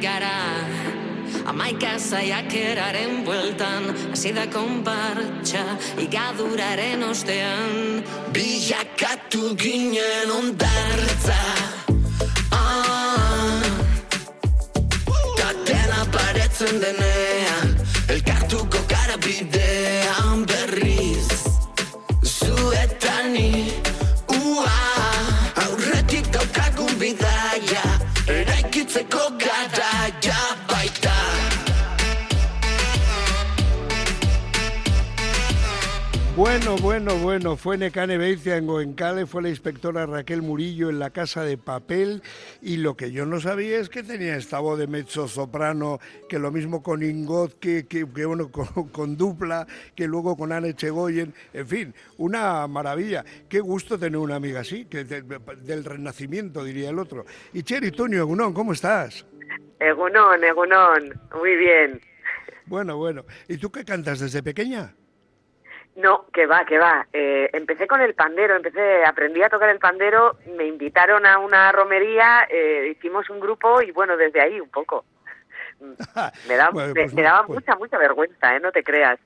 gara Amaika zaiak eraren bueltan Hasi da konpartxa Igaduraren ostean Bilakatu ginen ondartza ah. Ta dena paretzen denean Elkartuko gara bidean berriz Bueno, bueno, bueno, fue Necane Beitia en Goencale, fue la inspectora Raquel Murillo en la Casa de Papel y lo que yo no sabía es que tenía esta voz de mezzo soprano, que lo mismo con Ingot, que, que, que bueno, con, con, Dupla, que luego con Anne Chegoyen, en fin, una maravilla. Qué gusto tener una amiga así, que de, del renacimiento diría el otro. Y Cheri, Tonio, Egunon, ¿cómo estás? Egunon, Egunon, muy bien. Bueno, bueno. ¿Y tú qué cantas desde pequeña? No, que va, que va. Eh, empecé con el pandero, empecé, aprendí a tocar el pandero, me invitaron a una romería, eh, hicimos un grupo y bueno, desde ahí un poco. me, da, bueno, pues, me, me, daba pues, mucha, mucha vergüenza, ¿eh? no te creas.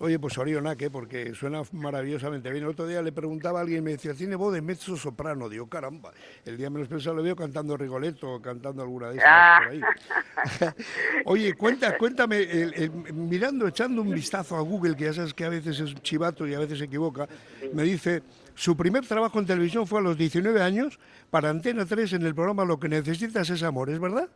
Oye, pues Orionaque, porque suena maravillosamente bien. El otro día le preguntaba a alguien, me decía, tiene voz de mezzo soprano. Digo, caramba, el día menos pensado lo veo cantando Rigoletto, cantando alguna de estas ah. por ahí. Oye, cuenta, cuéntame, el, el, mirando, echando un vistazo a Google, que ya sabes que a veces es chivato y a veces se equivoca, me dice, su primer trabajo en televisión fue a los 19 años para Antena 3 en el programa Lo que necesitas es amor, ¿es verdad?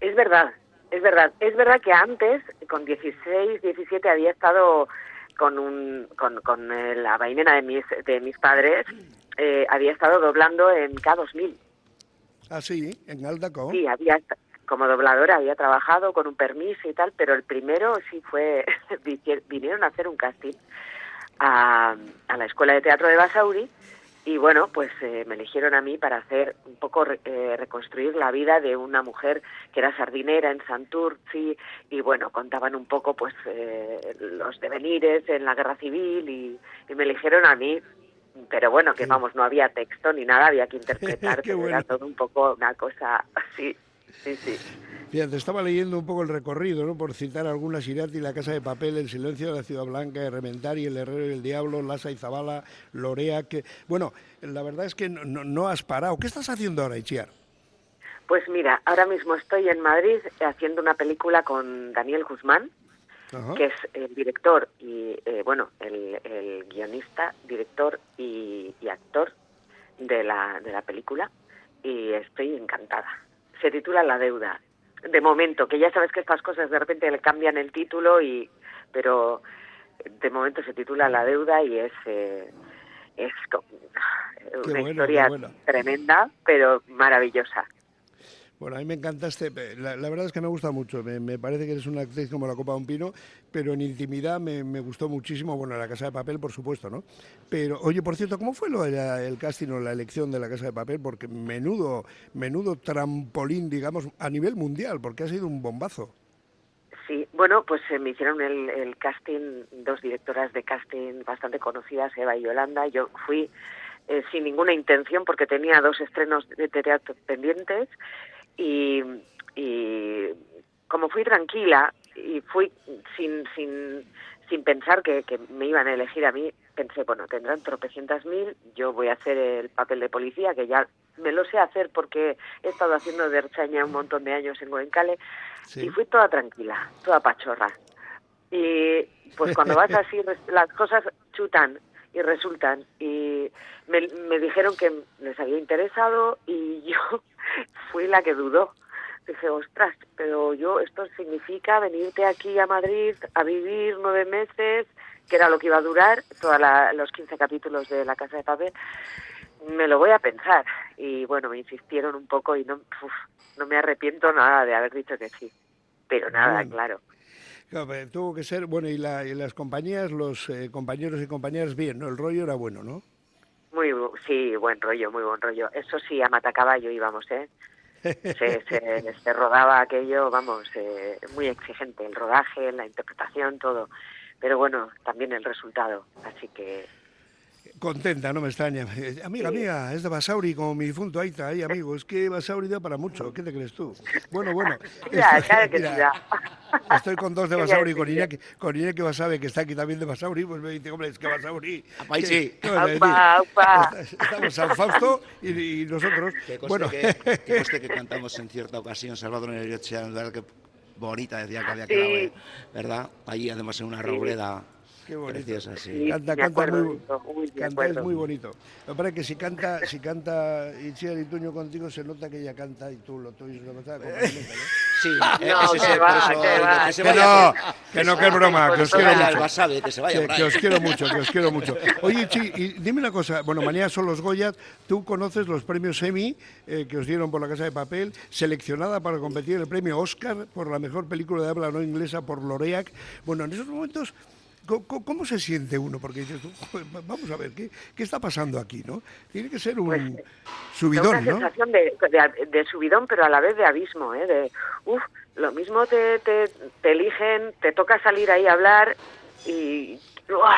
Es verdad, es verdad, es verdad que antes, con 16, 17, había estado con un con, con la vainera de mis de mis padres, eh, había estado doblando en K2000. Ah, sí, en Aldacón. Sí, había como dobladora había trabajado con un permiso y tal, pero el primero sí fue vinieron a hacer un casting a, a la escuela de teatro de Basauri y bueno, pues eh, me eligieron a mí para hacer un poco eh, reconstruir la vida de una mujer que era sardinera en Santurci y bueno, contaban un poco pues eh, los devenires en la guerra civil y, y, me eligieron a mí, pero bueno, que vamos, no había texto ni nada, había que interpretar, bueno. era todo un poco una cosa así, sí, sí. Fíjate, estaba leyendo un poco el recorrido, ¿no? Por citar algunas, Irati, La Casa de Papel, El Silencio de la Ciudad Blanca, El Herrero y el Diablo, Lasa y Zabala, Lorea, que... Bueno, la verdad es que no, no, no has parado. ¿Qué estás haciendo ahora, Ichiar? Pues mira, ahora mismo estoy en Madrid haciendo una película con Daniel Guzmán, Ajá. que es el director y, eh, bueno, el, el, guionista, director y, y actor de la, de la película, y estoy encantada. Se titula La Deuda de momento, que ya sabes que estas cosas de repente le cambian el título y pero de momento se titula La deuda y es eh, es una historia tremenda, pero maravillosa. Bueno, a mí me encantaste. La, la, verdad es que me gusta mucho. Me, parece que eres una actriz como la Copa de un Pino, pero en intimidad me, gustó muchísimo. Bueno, la Casa de Papel, por supuesto, ¿no? Pero, oye, por cierto, ¿cómo fue lo la, el casting o la elección de la Casa de Papel? Porque menudo, menudo trampolín, digamos, a nivel mundial, porque ha sido un bombazo. Sí, bueno, pues eh, me hicieron el, el casting, dos directoras de casting bastante conocidas, Eva y Yolanda. Yo fui eh, sin ninguna intención porque tenía dos estrenos de teatro pendientes y, y como fui tranquila y fui sin, sin, sin pensar que, que me iban a elegir a mí, pensé, bueno, tendrán tropecientas mil, yo voy a hacer el papel de policía, que ya me lo sé hacer porque he estado haciendo de Erchaña un montón de años en Goencale, sí. y fui toda tranquila, toda pachorra. Y pues cuando vas así, las cosas chutan y resultan. Y me, me dijeron que les había interesado y yo fui la que dudó. Dije, ostras, pero yo, esto significa venirte aquí a Madrid a vivir nueve meses, que era lo que iba a durar, todos los 15 capítulos de La Casa de Papel. Me lo voy a pensar. Y bueno, me insistieron un poco y no, uf, no me arrepiento nada de haber dicho que sí. Pero nada, bueno. claro. Claro, tuvo que ser, bueno, y, la, y las compañías, los eh, compañeros y compañeras, bien, ¿no? El rollo era bueno, ¿no? Muy, sí, buen rollo, muy buen rollo. Eso sí, a matacaballo íbamos, ¿eh? Se, se, se rodaba aquello, vamos, eh, muy exigente, el rodaje, la interpretación, todo. Pero bueno, también el resultado. Así que Contenta, no me extraña. Eh, Amiga mía, es de Basauri, como mi difunto Aita, ahí, amigo. Es que Basauri da para mucho. ¿Qué te crees tú? Bueno, bueno. Ya, estoy- claro que mira. Estoy con dos de ¿Qué voy a Basauri, con? Iñaki, con Iñaki Basabe, que está aquí también de Basauri, pues me dice, hombre, es que Basauri... Apa, ahí ¿qué- sí. qué vas a decir? Aupa, aupa. Está- Estamos San Fausto y, y nosotros... Que conste, Bueno, que, que conste que cantamos en cierta ocasión Salvador en el ¿verdad? Que bonita decía que había Sí. quedado, eh, ¿verdad? Allí además en una robreda Qué bonito. preciosa, sí. Sí. Canta, canta acuerdo muy, uy, canta, es muy bonito. Lo que pasa es que si canta, si canta Itziar y Tuño contigo, se nota que ella canta y tú lo tuyo es una cosa ¿no? Sí, No, que es, va, eso, que va. que se Que vaya, no, que- que no, que es broma, que os quiero mucho. Basabe, que se vaya Que, que os quiero mucho, que os quiero mucho. Oye, Chi, y dime una cosa, bueno, mañana son los Goyas, tú conoces los premios Emmy eh, que os dieron por la Casa de Papel, seleccionada para competir en el premio Oscar por la mejor película de habla no inglesa por Loreac. Bueno, en esos momentos, ¿cómo, cómo- se siente uno? Porque dices tú, "Joder, va- vamos a ver, ¿qué, qué está pasando aquí, no? Tiene que ser un Pues, subidón, una ¿no? sensación de, de, de subidón, pero a la vez de abismo, ¿eh? De, uff, lo mismo te, te, te eligen, te toca salir ahí a hablar y... ¡uah!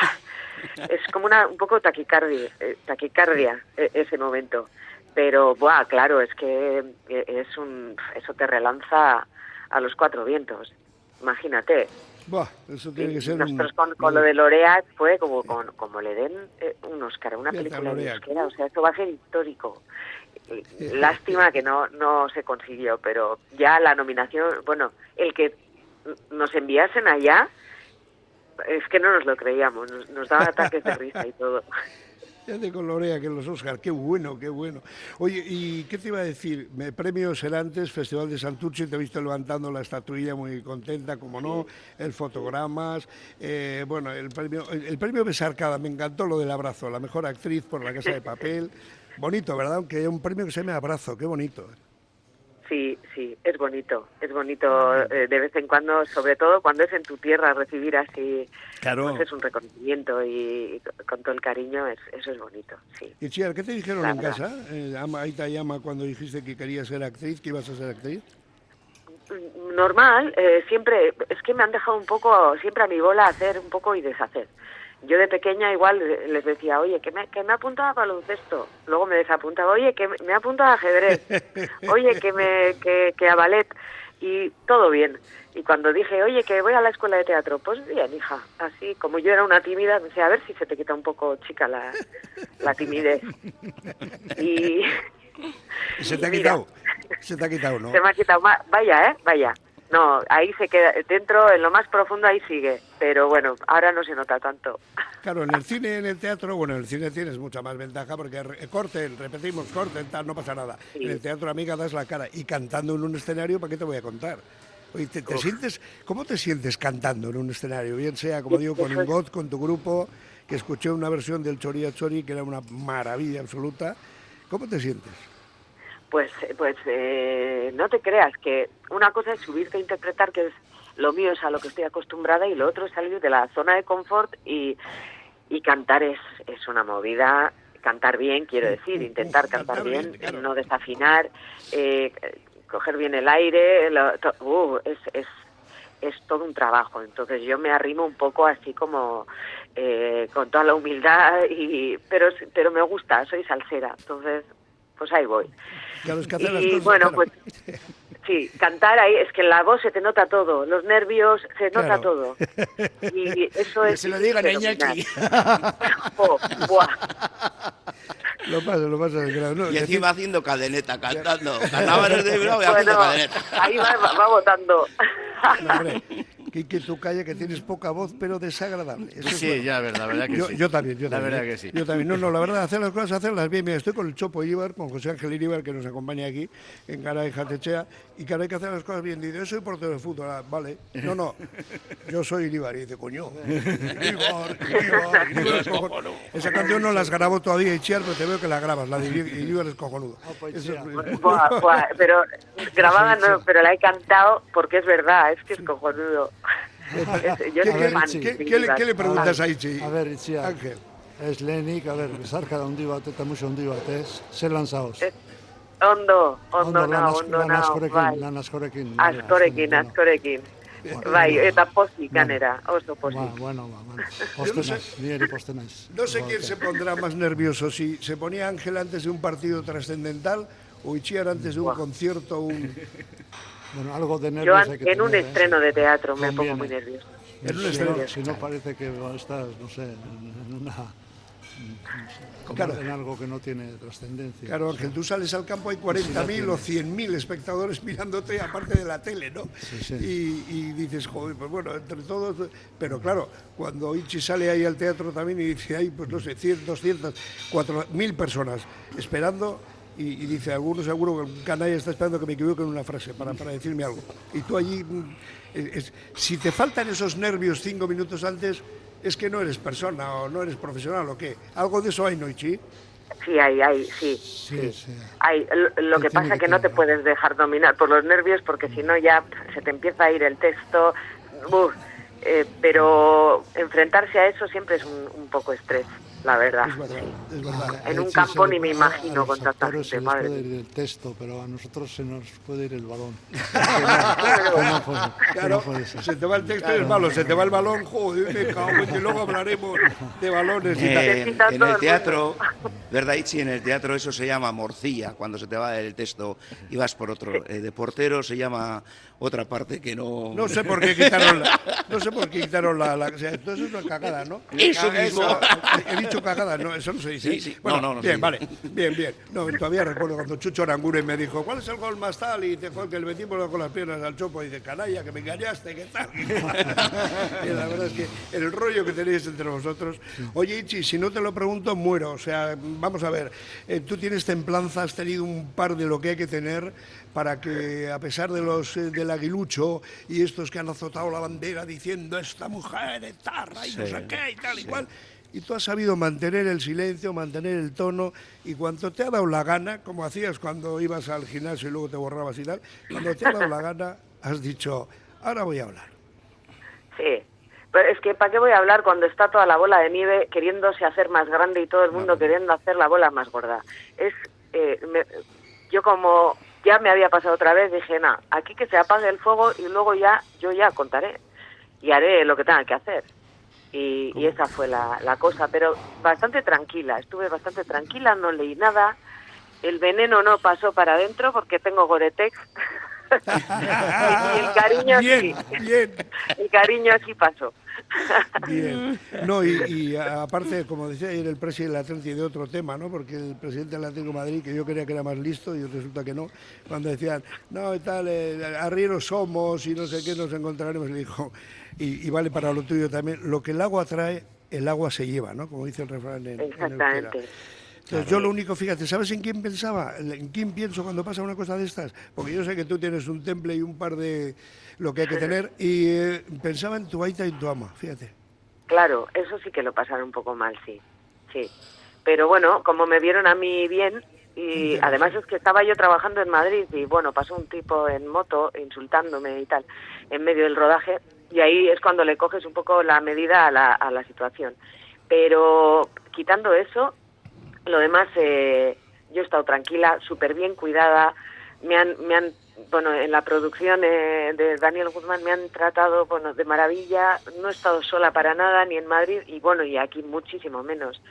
Es como una, un poco taquicardia, eh, taquicardia eh, ese momento. Pero, buah, claro, es que eh, es un, eso te relanza a los cuatro vientos. Imagínate. Buah, eso tiene que Y ser un... nosotros con, con lo de Loreac fue como, con- como le den eh, un Oscar una película Loreac. euskera, o sea, esto va a ser histórico. Eh, Lástima que no, no se consiguió, pero ya la nominación, bueno, el que nos enviasen allá, es que no nos lo creíamos, nos, nos daba ataques de risa y todo. Ya te colorea que los Oscar, qué bueno, qué bueno. Oye, ¿y qué te iba a decir? Me, premio Serantes, Festival de Santurce, te he visto levantando la estatuilla muy contenta, como no, el fotogramas, eh, bueno, el premio, el, el premio Besarcada, me encantó lo del abrazo, la mejor actriz por La Casa de Papel. Bonito, ¿verdad? Aunque hay un premio que se llama Abrazo, qué bonito. Sí, sí, es bonito, es bonito eh, de vez en cuando, sobre todo cuando es en tu tierra, recibir así, Claro. pues es un reconocimiento y, y con todo el cariño, es, eso es bonito, sí. Y Chiar, ¿qué te dijeron La en verdad. casa? Eh, ama, Aita y Ama, cuando dijiste que querías ser actriz, que ibas a ser actriz. Mm, Normal, eh, siempre, es que me han dejado un poco, siempre a mi bola hacer un poco y deshacer. Yo de pequeña igual les decía, oye, que me, que me apuntado a baloncesto. Luego me desapuntaba, oye, que me, me he apuntado a ajedrez. Oye, que, me, que, que a ballet. Y todo bien. Y cuando dije, oye, que voy a la escuela de teatro, pues bien, hija. Así, como yo era una tímida, pensé, a ver si se te quita un poco, chica, la, la timidez. Y se te ha Mira. quitado. Se te ha quitado, ¿no? se me ha quitado. Vaya, ¿eh? Vaya. No, ahí se queda, dentro, en lo más profundo, ahí sigue. Pero bueno, ahora no se nota tanto. Claro, en el cine, en el teatro, bueno, en el cine tienes mucha más ventaja porque re- corten, repetimos, corten, tal, no pasa nada. Sí. En el teatro, amiga, das la cara. Y cantando en un escenario, ¿para qué te voy a contar? Oye, ¿te, te sientes, ¿cómo te sientes cantando en un escenario? Bien sea, como digo, con es- Ingot, con tu grupo, que escuché una versión del Choría Chori, que era una maravilla absoluta. ¿Cómo te sientes? Pues, pues eh, no te creas que una cosa es subirte a interpretar, que es lo mío es a lo que estoy acostumbrada, y lo otro es salir de la zona de confort y, y cantar es, es una movida. Cantar bien, quiero decir, intentar Cantar cantar bien, bien, claro. no desafinar, eh, coger bien el aire, lo- to- uh, es, es, es todo un trabajo. Entonces yo me arrimo un poco así como eh, con toda la humildad, y pero, pero me gusta, soy salsera. Entonces, pues ahí voy. Claro, es que hacer las Y cosas, bueno, claro. pues sí, cantar ahí, es que en la voz se te nota todo, los nervios, se nota Claro. todo. Y eso Que es... se lo digan a. Iñaki. Jo, buah. Lo pasa, lo pasa. claro, no, Y decir- encima haciendo cadeneta, cantando. Cantaba en el de Bilbao y Bueno, haciendo cadeneta. ahí va, va, va votando. No, que, que tú calla que tienes poca voz, pero desagradable. Eso es Sí, bueno. ya, verdad, la verdad que yo, sí. yo también, yo La también. verdad ¿eh? que sí. Yo también. No, no, la verdad, hacer las cosas, hacerlas bien. Mira, estoy con el Chopo Ibar, con José Ángel Iríbar, que nos acompaña aquí en Cara de Jatechea, y que ahora hay que hacer las cosas bien. Dice, yo soy portero de fútbol. Ah, vale. No, no, yo soy Iríbar. Y dice, coño, Iríbar es cojonudo. Esa canción no las grabo todavía, Itziar, pero te veo que la grabas. La de Iríbar es cojonudo. Eso es- Buah, buah, pero grabada no, pero la he cantado porque es verdad, es que es cojonudo. Es- yo ¿Qué, soy qué- fan. qué- de qué le, qué le Ibar. preguntas a Itzi? A ver, Itziar, Ángel. ez lehenik, a ber, bezarka handi bat eta musu handi bat, ez? Zelan zaoz? Eh, Ondo, ondo, lan, nao, asko- ondo, lan nao, askorekin, bai. lan askorekin. bai, Askorekin, bueno. askorekin. Bai, eta pozik ganera, oso pozik. Ba, bueno, ba, bueno. Poste naiz, ni ere poste naiz. No sé quién se pondrá más nervioso, si se ponía Ángel antes de un partido trascendental o Itziar antes de un concierto, un... Bueno, algo de Yo nervios an- hay que en un ¿eh? estreno de teatro me pongo muy nerviosa. En un Si estreno. no, si no parece que estás, no sé, en una... como Claro. en algo que no tiene trascendencia. Claro, Ángel, tú sales al campo, hay 40.000 o 100.000 espectadores mirándote, aparte de la tele, ¿no? sí. Y, y dices, joder, pues bueno, entre todos... Pero claro, cuando Ichi sale ahí al teatro también y dice, hay, pues no sé, 100, 200, 4.000 personas esperando... Y, y dice, alguno seguro que un canalla está esperando que me equivoque en una frase para, para decirme algo. Y tú allí, mm, es- es- si te faltan esos nervios cinco minutos antes, es que no eres persona o no eres profesional o qué. Algo de eso hay, ¿no, Ichi? Sí, hay, hay, sí. Sí, sí. Hay, lo, que pasa que que no te puedes dejar dominar por los nervios porque si no ya se te empieza a ir el texto. Uf, eh, pero enfrentarse a eso siempre es un, un poco estrés, la verdad. Es verdad, sí. es verdad. En un Sí, campo ni me imagino con tanta gente, madre puede ir el texto, pero a nosotros se nos puede ir el balón. No, puede, Claro, no se te va el texto y es malo, se te va el balón, joder, me cago en que luego hablaremos de balones y tal. Eh, Necesita en el el teatro, ¿verdad, Ichi? En el teatro eso se llama morcilla, cuando se te va el texto y vas por otro. Eh, de portero se llama otra parte que no... No sé por qué quitaron la, no sé por qué quitaron la, la o sea, es una cagada, ¿no? Eso mismo. he dicho cagada, no, eso no se dice. Sí, sí. Bueno, No, no, no bien, vale, bien, bien. No, todavía recuerdo cuando Chucho Aranguren me dijo, ¿cuál es el gol más tal? Y te que le metimos con las piernas al chopo y dice, canalla, que me engañaste, ¿qué tal? y la verdad es que el rollo que tenéis entre vosotros. Oye, Ichi, si no te lo pregunto, muero. O sea, vamos a ver, eh, tú tienes templanza, has tenido un par de lo que hay que tener para que, a pesar de los eh, del aguilucho y estos que han azotado la bandera diciendo esta mujer es tarra y no sé qué y tal y sí. cual, y tú has sabido mantener el silencio, mantener el tono, y cuando te ha dado la gana, como hacías cuando ibas al gimnasio y luego te borrabas y tal, cuando te ha dado la gana, has dicho, ahora voy a hablar. Sí. Pero es que, ¿para qué voy a hablar cuando está toda la bola de nieve queriéndose hacer más grande y todo el mundo queriendo hacer la bola más gorda? Es, eh, me- yo como ya me había pasado otra vez, dije, no, aquí que se apague el fuego y luego ya, yo ya contaré y haré lo que tenga que hacer. Y, y esa fue la, la cosa, pero bastante tranquila, estuve bastante tranquila, no leí nada, el veneno no pasó para adentro porque tengo Goretex. y el cariño Bien, sí. bien. El cariño sí pasó. Bien. No, y, y aparte, como decía ayer el presidente del Atlético de otro tema, ¿no? Porque el presidente del Atlético de Madrid, que yo creía que era más listo y resulta que no, cuando decían, no, y tal, eh, arrieros somos y no sé qué, nos encontraremos, le dijo, y, y vale para lo tuyo también, lo que el agua trae, el agua se lleva, ¿no? Como dice el refrán en, en yo lo único, fíjate, ¿sabes en quién pensaba? ¿En quién pienso cuando pasa una cosa de estas? Porque yo sé que tú tienes un temple y un par de lo que hay que tener, y eh, pensaba en tu aita y en tu ama, fíjate. Claro, eso sí que lo pasaron un poco mal, sí. Sí. Pero bueno, como me vieron a mí bien, y además es que estaba yo trabajando en Madrid y bueno, pasó un tipo en moto insultándome y tal, en medio del rodaje, y ahí es cuando le coges un poco la medida a la, a la situación. Pero quitando eso, lo demás, eh, yo he estado tranquila, súper bien cuidada. Me han, me han, bueno, en la producción eh, de Daniel Guzmán me han tratado, bueno, de maravilla. No he estado sola para nada, ni en Madrid, y bueno, y aquí muchísimo menos.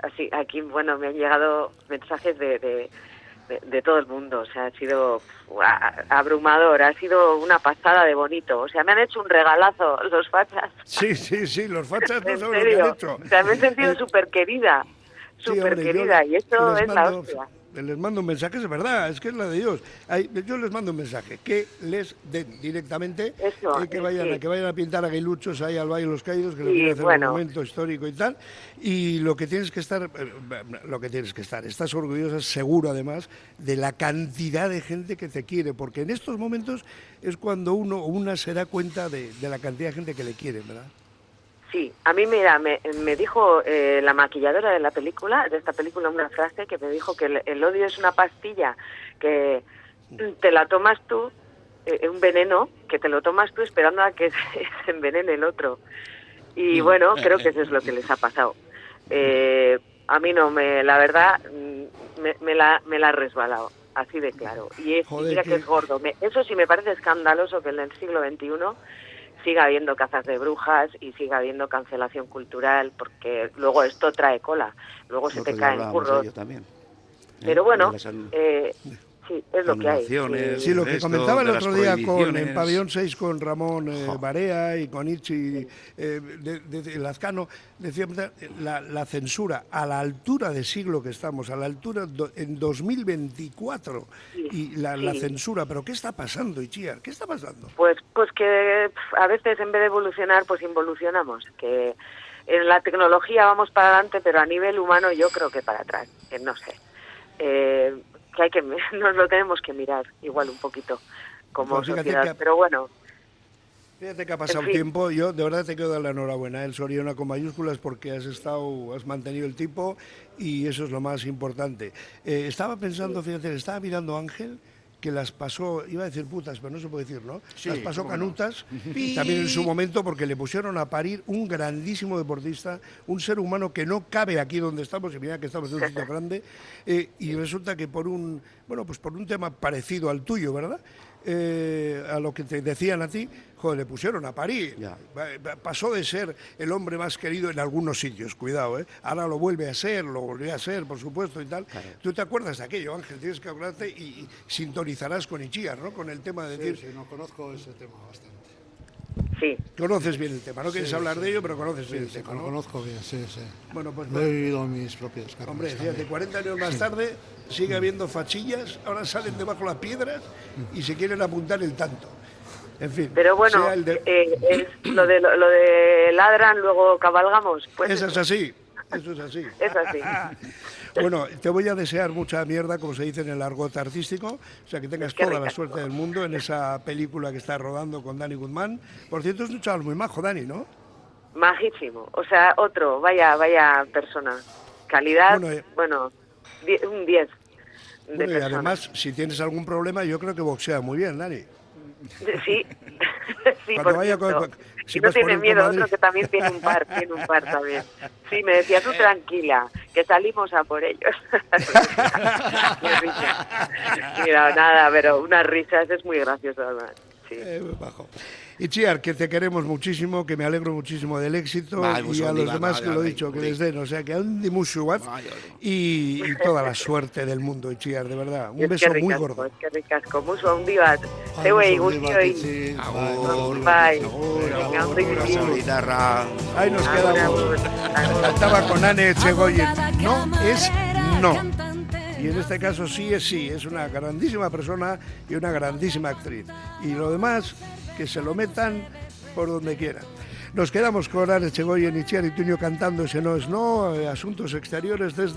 Así, aquí, bueno, me han llegado mensajes de, de, de, de todo el mundo. O sea, ha sido abrumador, ha sido una pasada de bonito. O sea, me han hecho un regalazo los fachas. Sí, sí, sí, los fachas no En saben lo que han hecho. O sea, me he sentido Eh, súper querida. Sí, Súper yo querida. les- Y esto les es la mando- hostia. Les mando un mensaje, es verdad, es que es la de Dios. Yo les mando un mensaje, que les den directamente, Eso, eh, que, eh, vayan, sí. a, que vayan a pintar aguiluchos ahí al Valle de los Caídos, que lo Sí, hacer bueno. un momento histórico y tal. Y lo que tienes que estar, eh, lo que tienes que estar, estás orgullosa, seguro además, de la cantidad de gente que te quiere, porque en estos momentos es cuando uno o una se da cuenta de, de la cantidad de gente que le quiere, ¿verdad? Sí, a mí mira, me, me dijo eh, la maquilladora de la película, de esta película, una frase que me dijo que el, el odio es una pastilla que te la tomas tú, eh, un veneno que te lo tomas tú esperando a que se, envenene el otro. Y bueno, creo que eso es lo que les ha pasado. Eh, a mí no, me, la verdad, mm, me, me la, me la ha resbalado, así de claro. Y es, Joder, mira que que- es gordo. Me- eso sí me parece escandaloso que en el siglo XXI siga habiendo cazas de brujas y siga habiendo cancelación cultural, porque luego esto trae cola, luego se te caen curros. también. Pero ¿eh? bueno, salud. eh, sí, es lo que hay. Sí, lo que esto, comentaba el otro día con en prohibiciones. Pabellón 6 con Ramón eh. Barea y con Ichi eh, de, de- de Lazcano, decía la, la censura a la altura de siglo que estamos, a la altura do- en 2024 Sí, y la, la censura, pero ¿qué está pasando, Ichiar? ¿Qué está pasando? Pues, pues que a veces en vez de evolucionar, pues involucionamos. Que en la tecnología vamos para adelante, pero a nivel humano yo creo que para atrás. Que no sé. Eh, que hay que nos lo tenemos que mirar igual un poquito como Pues sociedad. que- Pero bueno, Fíjate que ha pasado En fin. tiempo, yo de verdad te quiero dar la enhorabuena, el Soriona con mayúsculas porque has estado, has mantenido el tipo y eso es lo más importante. Eh, estaba pensando, fíjate, estaba mirando Ángel que las pasó, iba a decir putas, pero no se puede decir, ¿no? Sí, las pasó no. canutas, también en su momento porque le pusieron a parir un grandísimo deportista, un ser humano que no cabe aquí donde estamos, y mira que estamos en un sitio grande, eh, y resulta que por un, bueno, pues por un tema parecido al tuyo, ¿verdad? Eh, a lo que te decían a ti, joder, le pusieron a. Ya. Va- Pasó de ser el hombre más querido en algunos sitios, cuidado, ¿eh? Ahora lo vuelve a ser, lo volvió a ser, por supuesto, y tal. Tú te acuerdas de aquello, Ángel, tienes que acordarte y, y sintonizarás con Ichías, ¿no? Con el tema de Sí, decir, sí, no conozco ese tema bastante. Sí. conoces bien el tema, no quieres Sí, hablar sí. de ello, pero conoces Sí, bien el sí, tema, lo ¿no? conozco bien, sí, sí. Bueno, pues Lo he vivido en mis propias carnes. Hombre, fíjate, también. 40 años más tarde sigue habiendo fachillas, ahora salen debajo las piedras y se quieren apuntar el tanto. En fin, Pero bueno, sea el de- eh, es lo de lo, lo de ladran, luego cabalgamos. Pues eso es así, eso es así. Es así. Bueno, te voy a desear mucha mierda, como se dice en el argot artístico, o sea, que tengas Qué toda la suerte del mundo en esa película que estás rodando con Dani Guzmán. Por cierto, es un chaval muy majo, Dani, ¿no? Majísimo. O sea, otro, vaya, vaya persona. Calidad, Bueno, bueno, eh, die- un 10 de Bueno, y además, si tienes algún problema, yo creo que boxea muy bien, Dani. Sí, sí, Cuando por vaya con- si no tiene miedo, Madrid. otro que también tiene un par, tiene un par también. Sí, me decía, tú tranquila, que salimos a por ellos. Mira, nada, pero unas risas es muy gracioso además. Sí. Eh, bajo. Y Chiar, que te queremos muchísimo, que me alegro muchísimo del éxito Vale, y pues, a los demás vale, que lo he dicho, que les den, o sea, que aún de mucho guaz Vale, vale. y, y toda la suerte del mundo, Chiar, de verdad. Un Es beso que muy gordo. Es que ricasco, mucho un divat. Ay, Te voy, mucho gustio oliva, y... sí, Agur. Bye. Agur, Venga, agur, un beso. Una guitarra. Ahí nos quedamos. Estaba con Anne Echegoyen. No es no. cantante. Y en este caso sí es sí, es una grandísima persona y una grandísima actriz. Y lo demás, que se lo metan por donde quieran. Nos quedamos con Anne Echegoyen y Chiar y Tuño cantando ese no es no, eh, asuntos exteriores desde